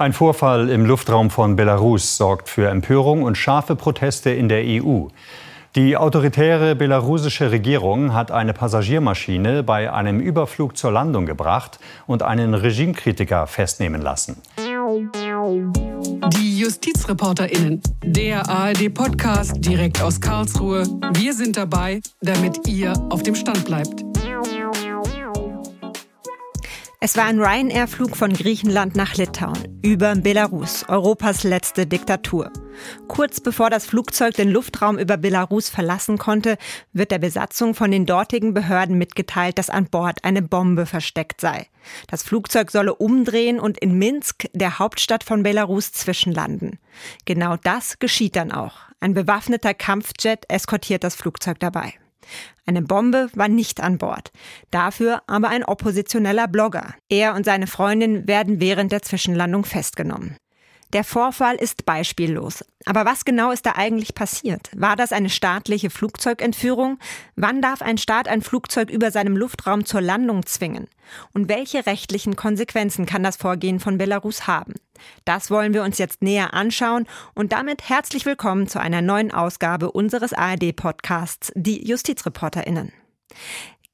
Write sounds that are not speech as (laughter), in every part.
Ein Vorfall im Luftraum von Belarus sorgt für Empörung und scharfe Proteste in der EU. Die autoritäre belarussische Regierung hat eine Passagiermaschine bei einem Überflug zur Landung gebracht und einen Regimekritiker festnehmen lassen. Die JustizreporterInnen, der ARD-Podcast direkt aus Karlsruhe. Wir sind dabei, damit ihr auf dem Stand bleibt. Es war ein Ryanair-Flug von Griechenland nach Litauen über Belarus, Europas letzte Diktatur. Kurz bevor das Flugzeug den Luftraum über Belarus verlassen konnte, wird der Besatzung von den dortigen Behörden mitgeteilt, dass an Bord eine Bombe versteckt sei. Das Flugzeug solle umdrehen und in Minsk, der Hauptstadt von Belarus, zwischenlanden. Genau das geschieht dann auch. Ein bewaffneter Kampfjet eskortiert das Flugzeug dabei. Eine Bombe war nicht an Bord. Dafür aber ein oppositioneller Blogger. Er und seine Freundin werden während der Zwischenlandung festgenommen. Der Vorfall ist beispiellos. Aber was genau ist da eigentlich passiert? War das eine staatliche Flugzeugentführung? Wann darf ein Staat ein Flugzeug über seinem Luftraum zur Landung zwingen? Und welche rechtlichen Konsequenzen kann das Vorgehen von Belarus haben? Das wollen wir uns jetzt näher anschauen und damit herzlich willkommen zu einer neuen Ausgabe unseres ARD-Podcasts, die JustizreporterInnen.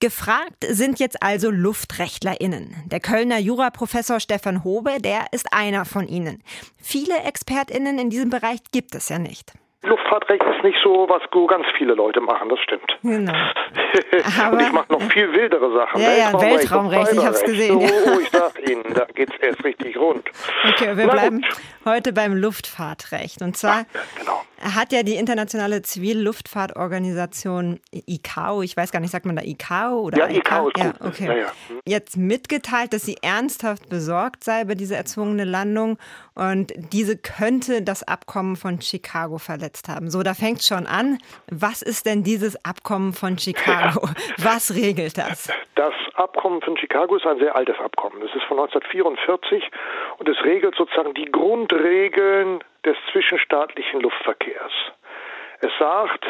Gefragt sind jetzt also LuftrechtlerInnen. Der Kölner Juraprofessor Stefan Hobe, der ist einer von ihnen. Viele ExpertInnen in diesem Bereich gibt es ja nicht. Luftfahrtrecht ist nicht so, was ganz viele Leute machen, das stimmt. Genau. (laughs) und ich mache noch viel wildere Sachen. Ja, ja, Weltraumrecht, ich habe es gesehen. So, (laughs) ich sag Ihnen, da geht es erst richtig rund. Okay, wir Na bleiben gut. heute beim Luftfahrtrecht. Und zwar ja, genau. hat ja die internationale Zivilluftfahrtorganisation ICAO, ich weiß gar nicht, sagt man da ICAO oder Ja, ICAO ist ja, okay. Ja, ja. Hm. Jetzt mitgeteilt, dass sie ernsthaft besorgt sei über diese erzwungene Landung und diese könnte das Abkommen von Chicago verletzt haben. So, da fängt schon an. Was ist denn dieses Abkommen von Chicago? (laughs) Was regelt das? Das Abkommen von Chicago ist ein sehr altes Abkommen. Es ist von 1944 und es regelt sozusagen die Grundregeln des zwischenstaatlichen Luftverkehrs. Es sagt,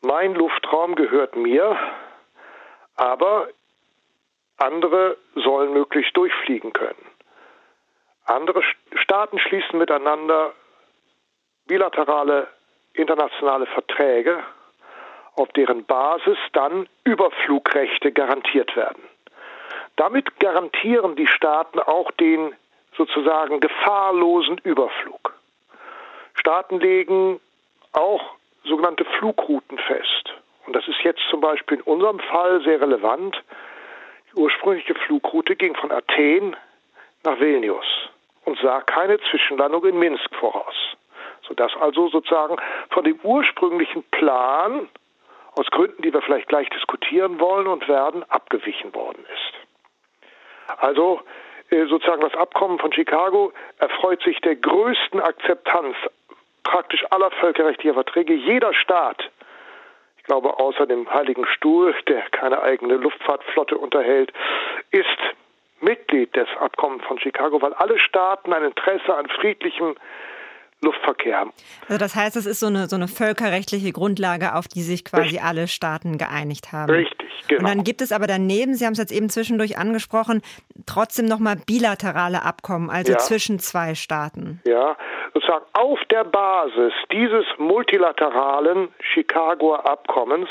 mein Luftraum gehört mir, aber andere sollen möglichst durchfliegen können. Andere Staaten schließen miteinander bilaterale internationale Verträge, auf deren Basis dann Überflugrechte garantiert werden. Damit garantieren die Staaten auch den sozusagen gefahrlosen Überflug. Staaten legen auch sogenannte Flugrouten fest. Und das ist jetzt zum Beispiel in unserem Fall sehr relevant. Die ursprüngliche Flugroute ging von Athen nach Vilnius und sah keine Zwischenlandung in Minsk voraus. Sodass also sozusagen von dem ursprünglichen Plan, aus Gründen, die wir vielleicht gleich diskutieren wollen und werden, abgewichen worden ist. Also äh, sozusagen das Abkommen von Chicago erfreut sich der größten Akzeptanz praktisch aller völkerrechtlicher Verträge. Jeder Staat, ich glaube außer dem Heiligen Stuhl, der keine eigene Luftfahrtflotte unterhält, ist Mitglied des Abkommens von Chicago, weil alle Staaten ein Interesse an friedlichem Luftverkehr haben. Also das heißt, es ist so eine, so eine völkerrechtliche Grundlage, auf die sich quasi Richtig. alle Staaten geeinigt haben. Richtig, genau. Und dann gibt es aber daneben, Sie haben es jetzt eben zwischendurch angesprochen, trotzdem nochmal bilaterale Abkommen, also ja. zwischen zwei Staaten. Ja, sozusagen auf der Basis dieses multilateralen Chicagoer Abkommens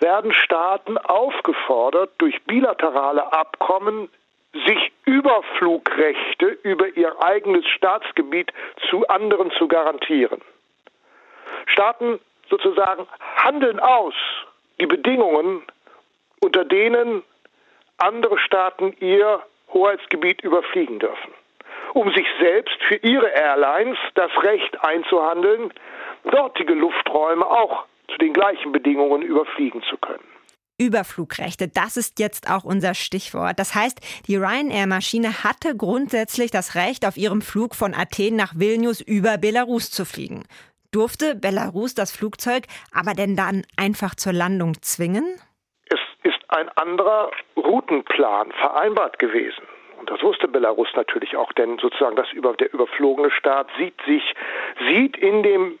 werden Staaten aufgefordert, durch bilaterale Abkommen sich Überflugrechte über ihr eigenes Staatsgebiet zu anderen zu garantieren. Staaten sozusagen handeln aus die Bedingungen, unter denen andere Staaten ihr Hoheitsgebiet überfliegen dürfen, um sich selbst für ihre Airlines das Recht einzuhandeln, dortige Lufträume auch zu den gleichen Bedingungen überfliegen zu können. Überflugrechte, das ist jetzt auch unser Stichwort. Das heißt, die Ryanair-Maschine hatte grundsätzlich das Recht, auf ihrem Flug von Athen nach Vilnius über Belarus zu fliegen. Durfte Belarus das Flugzeug aber denn dann einfach zur Landung zwingen? Es ist ein anderer Routenplan vereinbart gewesen. Und das wusste Belarus natürlich auch, denn sozusagen das über, der überflogene Staat sieht sich, sieht in dem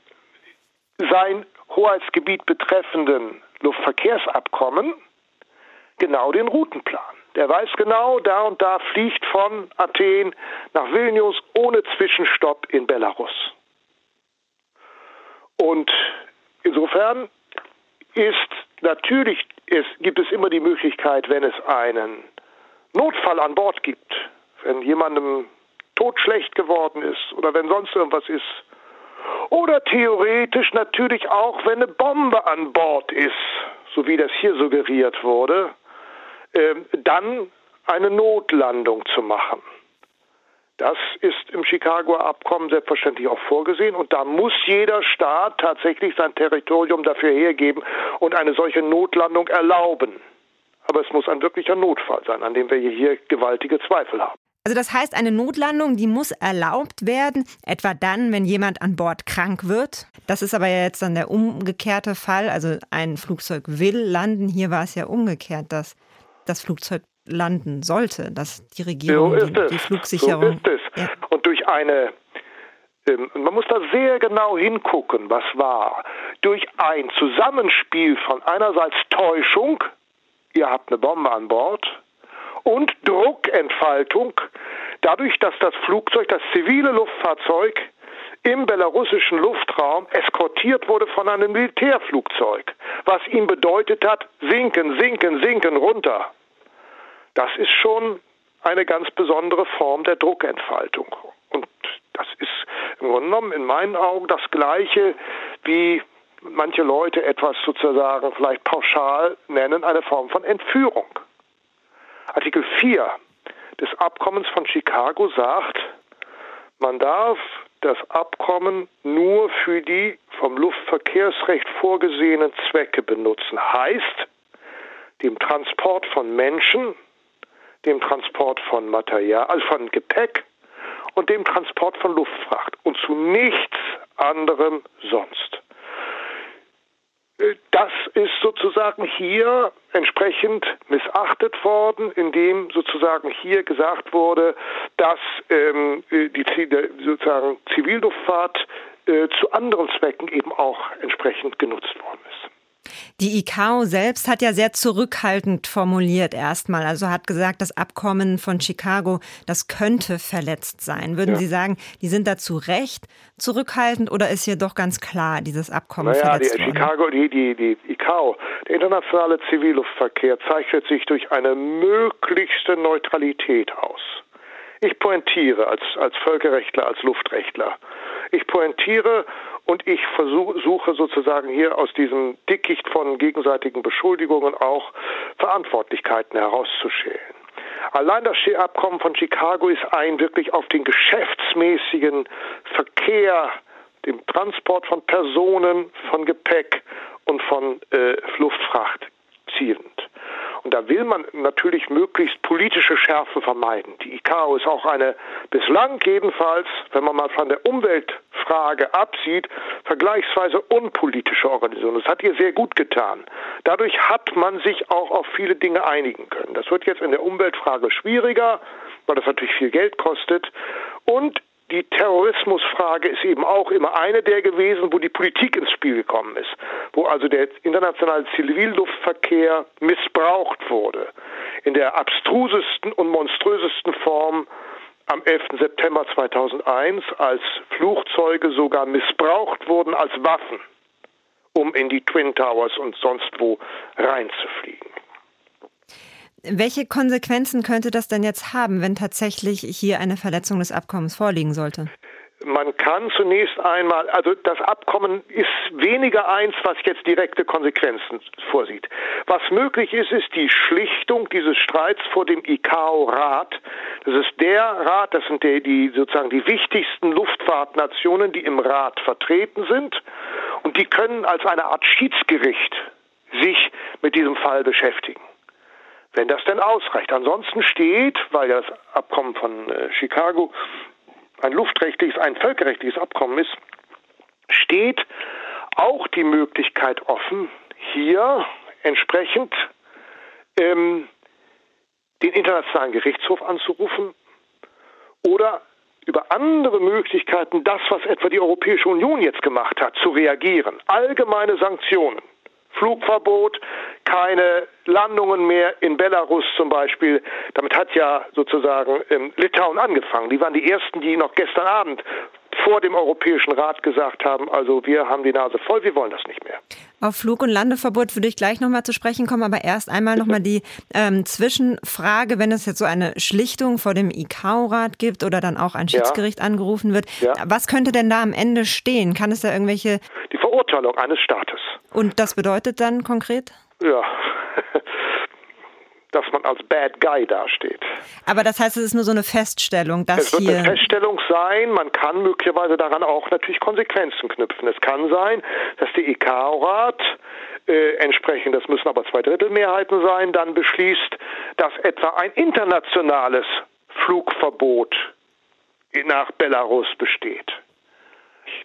sein Hoheitsgebiet betreffenden Luftverkehrsabkommen genau den Routenplan. Der weiß genau, da und da fliegt von Athen nach Vilnius ohne Zwischenstopp in Belarus. Und insofern ist natürlich, es gibt es immer die Möglichkeit, wenn es einen Notfall an Bord gibt, wenn jemandem todschlecht geworden ist oder wenn sonst irgendwas ist, oder theoretisch natürlich auch, wenn eine Bombe an Bord ist, so wie das hier suggeriert wurde, äh, dann eine Notlandung zu machen. Das ist im Chicagoer Abkommen selbstverständlich auch vorgesehen und da muss jeder Staat tatsächlich sein Territorium dafür hergeben und eine solche Notlandung erlauben. Aber es muss ein wirklicher Notfall sein, an dem wir hier gewaltige Zweifel haben. Also das heißt, eine Notlandung, die muss erlaubt werden, etwa dann, wenn jemand an Bord krank wird. Das ist aber jetzt dann der umgekehrte Fall. Also ein Flugzeug will landen. Hier war es ja umgekehrt, dass das Flugzeug landen sollte, dass die Regierung so die, die, Flugsicherung. So ist es. Ja. Und durch eine ähm, man muss da sehr genau hingucken, was war. Durch ein Zusammenspiel von einerseits Täuschung, ihr habt eine Bombe an Bord, und Druckentfaltung, dadurch, dass das Flugzeug, das zivile Luftfahrzeug im belarussischen Luftraum eskortiert wurde von einem Militärflugzeug, was ihm bedeutet hat, sinken, sinken, sinken runter. Das ist schon eine ganz besondere Form der Druckentfaltung. Und das ist im Grunde genommen in meinen Augen das Gleiche wie manche Leute etwas sozusagen vielleicht pauschal nennen, eine Form von Entführung. Artikel 4 des Abkommens von Chicago sagt, man darf das Abkommen nur für die vom Luftverkehrsrecht vorgesehenen Zwecke benutzen. Heißt, dem Transport von Menschen, dem Transport von Material, also von Gepäck und dem Transport von Luftfracht und zu nichts anderem sonst. Das ist sozusagen hier entsprechend missachtet worden, indem sozusagen hier gesagt wurde, dass ähm, die sozusagen Zivilluftfahrt äh, zu anderen Zwecken eben auch entsprechend genutzt worden ist. Die ICAO selbst hat ja sehr zurückhaltend formuliert erstmal, also hat gesagt, das Abkommen von Chicago, das könnte verletzt sein. Würden ja. Sie sagen, die sind dazu recht zurückhaltend oder ist hier doch ganz klar dieses Abkommen naja, verletzt die, worden? Chicago, die, die, die ICAO, der internationale Zivilluftverkehr zeichnet sich durch eine möglichste Neutralität aus. Ich pointiere als, als Völkerrechtler, als Luftrechtler. Ich pointiere und ich versuche sozusagen hier aus diesem Dickicht von gegenseitigen Beschuldigungen auch Verantwortlichkeiten herauszuschälen. Allein das Abkommen von Chicago ist ein wirklich auf den geschäftsmäßigen Verkehr, dem Transport von Personen, von Gepäck und von äh, Luftfracht will man natürlich möglichst politische Schärfe vermeiden. Die ICAO ist auch eine bislang jedenfalls, wenn man mal von der Umweltfrage absieht, vergleichsweise unpolitische Organisation. Das hat ihr sehr gut getan. Dadurch hat man sich auch auf viele Dinge einigen können. Das wird jetzt in der Umweltfrage schwieriger, weil das natürlich viel Geld kostet. Und die Terrorismusfrage ist eben auch immer eine der gewesen, wo die Politik ins Spiel gekommen ist, wo also der internationale Zivilluftverkehr missbraucht wurde. In der abstrusesten und monströsesten Form am 11. September 2001, als Flugzeuge sogar missbraucht wurden als Waffen, um in die Twin Towers und sonst wo reinzufliegen. Welche Konsequenzen könnte das denn jetzt haben, wenn tatsächlich hier eine Verletzung des Abkommens vorliegen sollte? Man kann zunächst einmal, also das Abkommen ist weniger eins, was jetzt direkte Konsequenzen vorsieht. Was möglich ist, ist die Schlichtung dieses Streits vor dem ICAO-Rat. Das ist der Rat, das sind die, die sozusagen die wichtigsten Luftfahrtnationen, die im Rat vertreten sind. Und die können als eine Art Schiedsgericht sich mit diesem Fall beschäftigen wenn das denn ausreicht. Ansonsten steht, weil das Abkommen von äh, Chicago ein luftrechtliches, ein völkerrechtliches Abkommen ist, steht auch die Möglichkeit offen, hier entsprechend ähm, den Internationalen Gerichtshof anzurufen oder über andere Möglichkeiten, das, was etwa die Europäische Union jetzt gemacht hat, zu reagieren. Allgemeine Sanktionen Flugverbot, keine Landungen mehr in Belarus zum Beispiel. Damit hat ja sozusagen ähm, Litauen angefangen. Die waren die ersten, die noch gestern Abend vor dem Europäischen Rat gesagt haben, also wir haben die Nase voll, wir wollen das nicht mehr. Auf Flug- und Landeverbot würde ich gleich nochmal zu sprechen kommen, aber erst einmal nochmal die ähm, Zwischenfrage, wenn es jetzt so eine Schlichtung vor dem ICAO-Rat gibt oder dann auch ein Schiedsgericht ja. angerufen wird, ja. was könnte denn da am Ende stehen? Kann es da irgendwelche... Die Verurteilung eines Staates. Und das bedeutet dann konkret? Ja, dass man als Bad Guy dasteht. Aber das heißt, es ist nur so eine Feststellung, dass Es wird hier eine Feststellung sein, man kann möglicherweise daran auch natürlich Konsequenzen knüpfen. Es kann sein, dass der ICAO-Rat äh, entsprechend, das müssen aber zwei Drittel Mehrheiten sein, dann beschließt, dass etwa ein internationales Flugverbot nach Belarus besteht.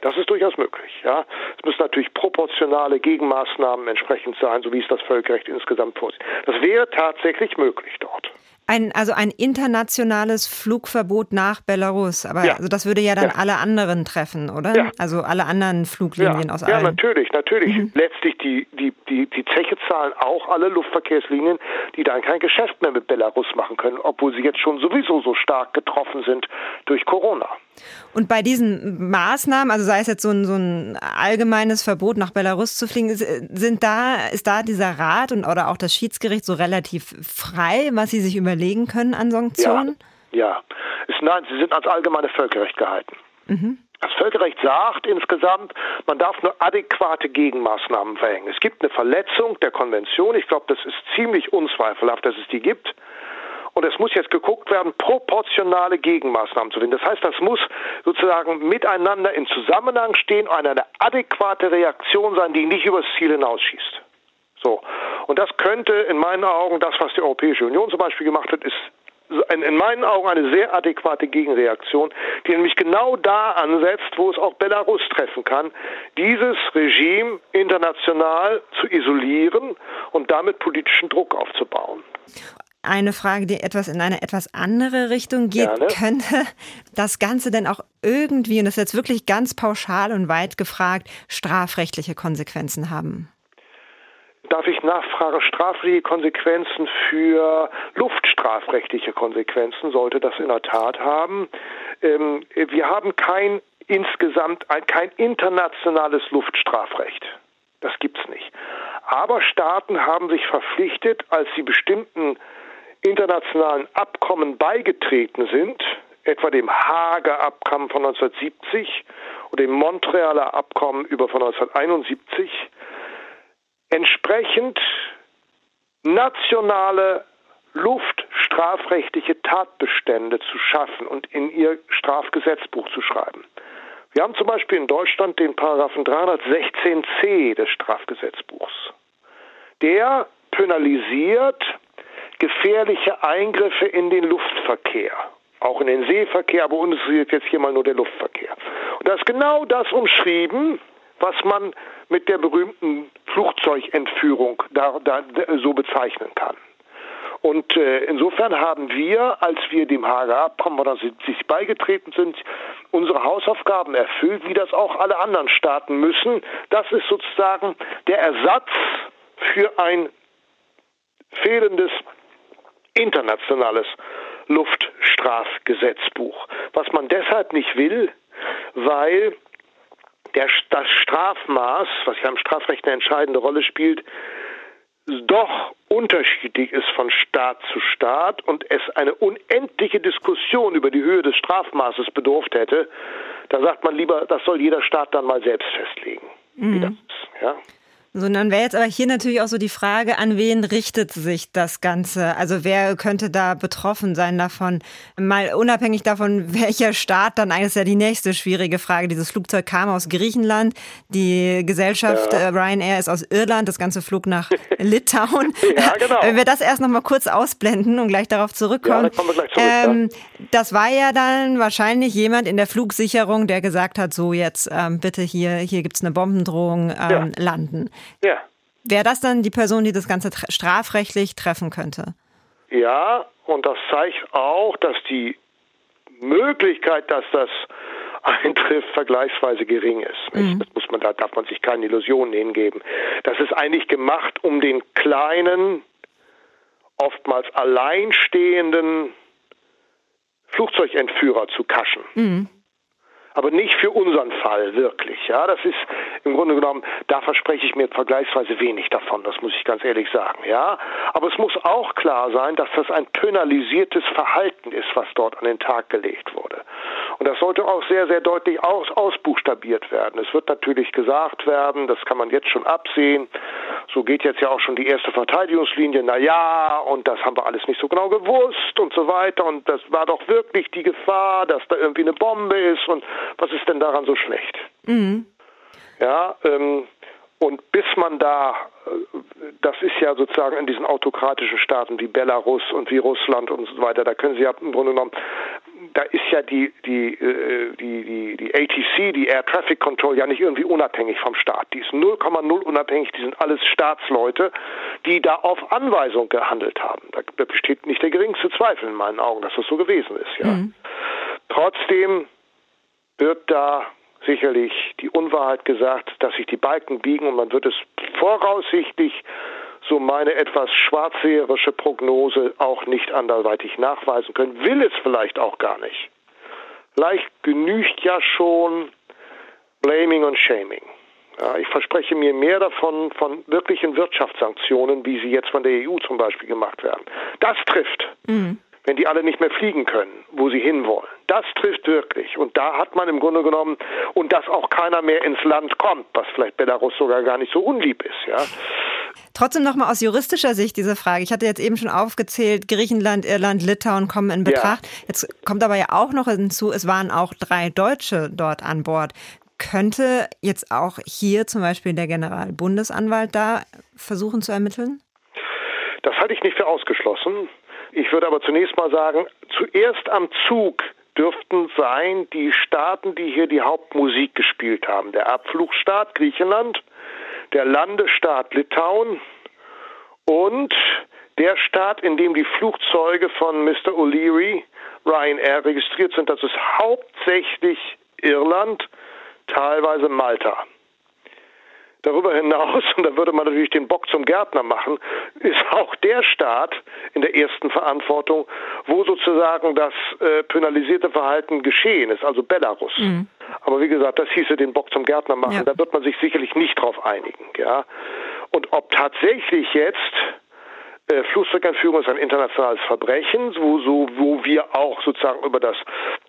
Das ist durchaus möglich. Ja. Es müssen natürlich proportionale Gegenmaßnahmen entsprechend sein, so wie es das Völkerrecht insgesamt vorsieht. Das wäre tatsächlich möglich dort. Ein, also ein internationales Flugverbot nach Belarus. Aber ja. also das würde ja dann ja. alle anderen treffen, oder? Ja. Also alle anderen Fluglinien aus allen. Ja, natürlich, natürlich. Mhm. Letztlich die, die, die, die Zeche zahlen auch alle Luftverkehrslinien, die dann kein Geschäft mehr mit Belarus machen können, obwohl sie jetzt schon sowieso so stark getroffen sind durch Corona. Und bei diesen Maßnahmen, also sei es jetzt so ein, so ein allgemeines Verbot, nach Belarus zu fliegen, sind da, ist da dieser Rat und oder auch das Schiedsgericht so relativ frei, was sie sich überlegen können an Sanktionen? Ja, ja. Nein, sie sind als allgemeine Völkerrecht gehalten. Mhm. Das Völkerrecht sagt insgesamt, man darf nur adäquate Gegenmaßnahmen verhängen. Es gibt eine Verletzung der Konvention. Ich glaube, das ist ziemlich unzweifelhaft, dass es die gibt. Und es muss jetzt geguckt werden, proportionale Gegenmaßnahmen zu finden. Das heißt, das muss sozusagen miteinander in Zusammenhang stehen und eine adäquate Reaktion sein, die nicht übers Ziel hinausschießt. So. Und das könnte in meinen Augen, das, was die Europäische Union zum Beispiel gemacht hat, ist in meinen Augen eine sehr adäquate Gegenreaktion, die nämlich genau da ansetzt, wo es auch Belarus treffen kann, dieses Regime international zu isolieren und damit politischen Druck aufzubauen eine Frage, die etwas in eine etwas andere Richtung geht. Gerne. Könnte das Ganze denn auch irgendwie, und das ist jetzt wirklich ganz pauschal und weit gefragt, strafrechtliche Konsequenzen haben? Darf ich nachfragen, strafrechtliche Konsequenzen für luftstrafrechtliche Konsequenzen sollte das in der Tat haben? Ähm, wir haben kein insgesamt kein internationales Luftstrafrecht. Das gibt's nicht. Aber Staaten haben sich verpflichtet, als sie bestimmten internationalen Abkommen beigetreten sind, etwa dem Haager Abkommen von 1970 und dem Montrealer Abkommen über von 1971, entsprechend nationale luftstrafrechtliche Tatbestände zu schaffen und in ihr Strafgesetzbuch zu schreiben. Wir haben zum Beispiel in Deutschland den Paragraphen 316c des Strafgesetzbuchs. Der penalisiert gefährliche Eingriffe in den Luftverkehr. Auch in den Seeverkehr, aber uns ist jetzt hier mal nur der Luftverkehr. Und da ist genau das umschrieben, was man mit der berühmten Flugzeugentführung da, da, so bezeichnen kann. Und äh, insofern haben wir, als wir dem Hager Abkommen oder sich beigetreten sind, unsere Hausaufgaben erfüllt, wie das auch alle anderen Staaten müssen. Das ist sozusagen der Ersatz für ein fehlendes internationales Luftstrafgesetzbuch. Was man deshalb nicht will, weil der, das Strafmaß, was ja im Strafrecht eine entscheidende Rolle spielt, doch unterschiedlich ist von Staat zu Staat und es eine unendliche Diskussion über die Höhe des Strafmaßes bedurft hätte, da sagt man lieber, das soll jeder Staat dann mal selbst festlegen, mhm. wie das ist. Ja? So, dann wäre jetzt aber hier natürlich auch so die Frage, an wen richtet sich das Ganze? Also wer könnte da betroffen sein davon? Mal unabhängig davon, (laughs) welcher Staat, dann eigentlich ist ja die nächste schwierige Frage. Dieses Flugzeug kam aus Griechenland, die Gesellschaft ja. äh, Ryanair ist aus Irland, das ganze flog nach (laughs) Litauen. ja, genau. (laughs) Wenn wir das erst noch mal kurz ausblenden und gleich darauf zurückkommen. Ja, wir gleich zurück, ähm, ja. Das war ja dann wahrscheinlich jemand in der Flugsicherung, der gesagt hat, so jetzt ähm, bitte hier, hier gibt's eine Bombendrohung, ähm, landen. Ja. Wäre das dann die Person, die das Ganze strafrechtlich treffen könnte? Ja, und das zeigt auch, dass die Möglichkeit, dass das (laughs) eintrifft, vergleichsweise gering ist. Mhm. Das muss man, da darf man sich keine Illusionen hingeben. Das ist eigentlich gemacht, um den kleinen, oftmals alleinstehenden Flugzeugentführer zu kaschen. Mhm aber nicht für unseren Fall wirklich. Ja, das ist im Grunde genommen, da verspreche ich mir vergleichsweise wenig davon, das muss ich ganz ehrlich sagen. Ja, aber es muss auch klar sein, dass das ein pönalisiertes Verhalten ist, was dort an den Tag gelegt wurde. Und das sollte auch sehr, sehr deutlich aus, ausbuchstabiert werden. Es wird natürlich gesagt werden, das kann man jetzt schon absehen, so geht jetzt ja auch schon die erste Verteidigungslinie, na ja, und das haben wir alles nicht so genau gewusst und so weiter und das war doch wirklich die Gefahr, dass da irgendwie eine Bombe ist und was ist denn daran so schlecht? Mhm. Ja, ähm, und bis man da, äh, das ist ja sozusagen in diesen autokratischen Staaten wie Belarus und wie Russland und so weiter, da können Sie ja im Grunde genommen, da ist ja die, die, äh, die, die, die ATC, die Air Traffic Control, ja nicht irgendwie unabhängig vom Staat. Die ist 0,0 unabhängig, die sind alles Staatsleute, die da auf Anweisung gehandelt haben. Da besteht nicht der geringste Zweifel in meinen Augen, dass das so gewesen ist. Ja. Mhm. Trotzdem wird da sicherlich die Unwahrheit gesagt, dass sich die Balken biegen und man wird es voraussichtlich, so meine etwas schwarzseherische Prognose, auch nicht anderweitig nachweisen können, will es vielleicht auch gar nicht. Vielleicht genügt ja schon Blaming und Shaming. Ja, ich verspreche mir mehr davon von wirklichen Wirtschaftssanktionen, wie sie jetzt von der EU zum Beispiel gemacht werden. Das trifft. Mhm wenn die alle nicht mehr fliegen können, wo sie hinwollen. Das trifft wirklich. Und da hat man im Grunde genommen, und dass auch keiner mehr ins Land kommt, was vielleicht Belarus sogar gar nicht so unlieb ist, ja. Trotzdem nochmal aus juristischer Sicht diese Frage. Ich hatte jetzt eben schon aufgezählt, Griechenland, Irland, Litauen kommen in Betracht. Ja. Jetzt kommt aber ja auch noch hinzu, es waren auch drei Deutsche dort an Bord. Könnte jetzt auch hier zum Beispiel der Generalbundesanwalt da versuchen zu ermitteln? Das halte ich nicht für ausgeschlossen. Ich würde aber zunächst mal sagen, zuerst am Zug dürften sein die Staaten, die hier die Hauptmusik gespielt haben. Der Abflugstaat Griechenland, der Landesstaat Litauen und der Staat, in dem die Flugzeuge von Mr. O'Leary, Ryanair, registriert sind. Das ist hauptsächlich Irland, teilweise Malta. Darüber hinaus, und da würde man natürlich den Bock zum Gärtner machen, ist auch der Staat in der ersten Verantwortung, wo sozusagen das äh, penalisierte Verhalten geschehen ist, also Belarus. Mhm. Aber wie gesagt, das hieße den Bock zum Gärtner machen, ja. da wird man sich sicherlich nicht drauf einigen. Ja? Und ob tatsächlich jetzt äh, Flugzeugentführung ist ein internationales Verbrechen, wo, so, wo wir auch sozusagen über das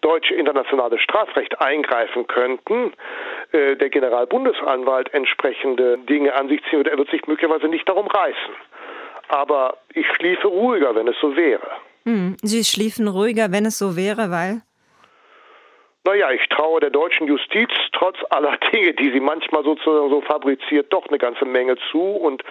deutsche internationale Strafrecht eingreifen könnten. Äh, der Generalbundesanwalt entsprechende Dinge an sich ziehen würde. Er wird sich möglicherweise nicht darum reißen. Aber ich schliefe ruhiger, wenn es so wäre. Hm. Sie schliefen ruhiger, wenn es so wäre, weil? Naja, ich traue der deutschen Justiz trotz aller (laughs) Dinge, die sie manchmal sozusagen so fabriziert, doch eine ganze Menge zu und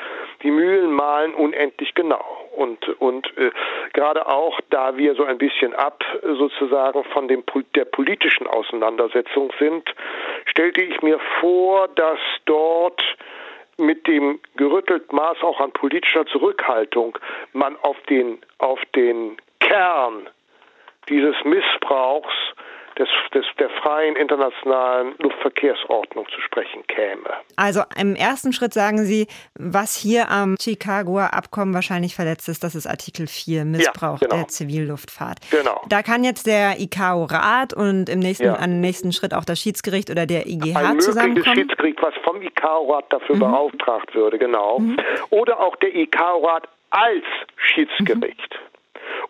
die Mühlen malen unendlich genau. Und, und äh, gerade auch, da wir so ein bisschen ab sozusagen von dem, der politischen Auseinandersetzung sind, stellte ich mir vor, dass dort mit dem gerüttelt Maß auch an politischer Zurückhaltung man auf den, auf den Kern dieses Missbrauchs des, des, der freien internationalen Luftverkehrsordnung zu sprechen käme. Also im ersten Schritt sagen Sie, was hier am Chicagoer Abkommen wahrscheinlich verletzt ist, das ist Artikel 4, Missbrauch ja, genau. der Zivilluftfahrt. Genau. Da kann jetzt der ICAO-Rat und im nächsten, ja. am nächsten Schritt auch das Schiedsgericht oder der IGH Ein zusammenkommen? Ein Schiedsgericht, was vom ICAO-Rat dafür mhm. beauftragt würde, genau. Mhm. Oder auch der ICAO-Rat als Schiedsgericht. Mhm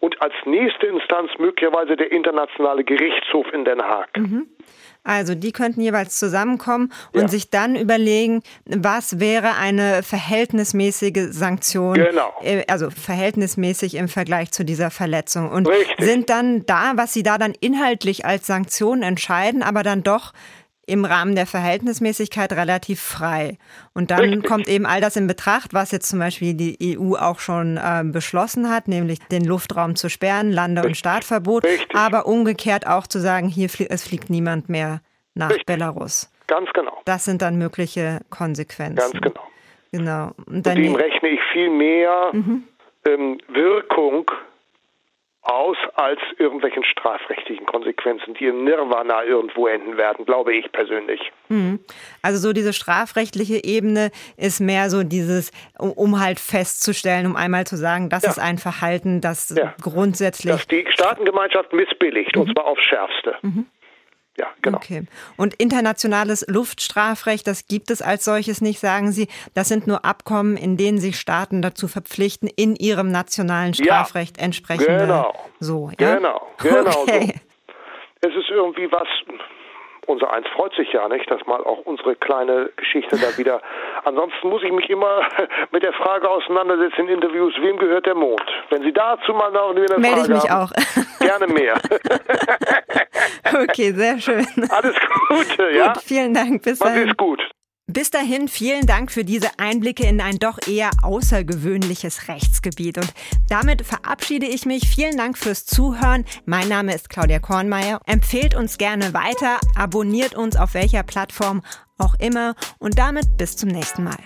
und als nächste Instanz möglicherweise der Internationale Gerichtshof in Den Haag. Mhm. Also die könnten jeweils zusammenkommen und ja. sich dann überlegen, was wäre eine verhältnismäßige Sanktion, genau. Äh, also verhältnismäßig im Vergleich zu dieser Verletzung und Richtig. sind dann da, was sie da dann inhaltlich als Sanktion entscheiden, aber dann doch im Rahmen der Verhältnismäßigkeit relativ frei. Und dann Richtig. kommt eben all das in Betracht, was jetzt zum Beispiel die EU auch schon äh, beschlossen hat, nämlich den Luftraum zu sperren, Lande- Richtig. und Startverbot, Richtig. aber umgekehrt auch zu sagen, hier flie es fliegt niemand mehr nach Belarus. Ganz genau. Das sind dann mögliche Konsequenzen. Ganz genau. Genau. Und, Und dem rechne ich viel mehr mhm. ähm, Wirkung aus als irgendwelchen strafrechtlichen Konsequenzen, die im Nirvana irgendwo enden werden, glaube ich persönlich. Mhm. Also so diese strafrechtliche Ebene ist mehr so dieses, um halt festzustellen, um einmal zu sagen, das ja. ist ein Verhalten, das ja. grundsätzlich... Dass die Staatengemeinschaft missbilligt, mhm. und zwar aufs Schärfste. Mhm. Ja, genau. Okay. Und internationales Luftstrafrecht, das gibt es als solches nicht, sagen Sie. Das sind nur Abkommen, in denen sich Staaten dazu verpflichten, in ihrem nationalen Strafrecht ja, entsprechend. Genau. So, ja? Genau, genau. Okay. So. Es ist irgendwie was, unser Eins freut sich ja nicht, dass mal auch unsere kleine Geschichte da wieder. (laughs) Ansonsten muss ich mich immer (laughs) mit der Frage auseinandersetzen in Interviews, wem gehört der Mond? Wenn Sie dazu mal noch eine Melde Frage ich mich haben, auch. Gerne mehr. (laughs) okay, sehr schön. Alles Gute, ja? Gut, vielen Dank. Bis dahin. Alles gut. Bis dahin vielen Dank für diese Einblicke in ein doch eher außergewöhnliches Rechtsgebiet. Und damit verabschiede ich mich. Vielen Dank fürs Zuhören. Mein Name ist Claudia Kornmeier. Empfehlt uns gerne weiter, abonniert uns auf welcher Plattform auch immer und damit bis zum nächsten Mal.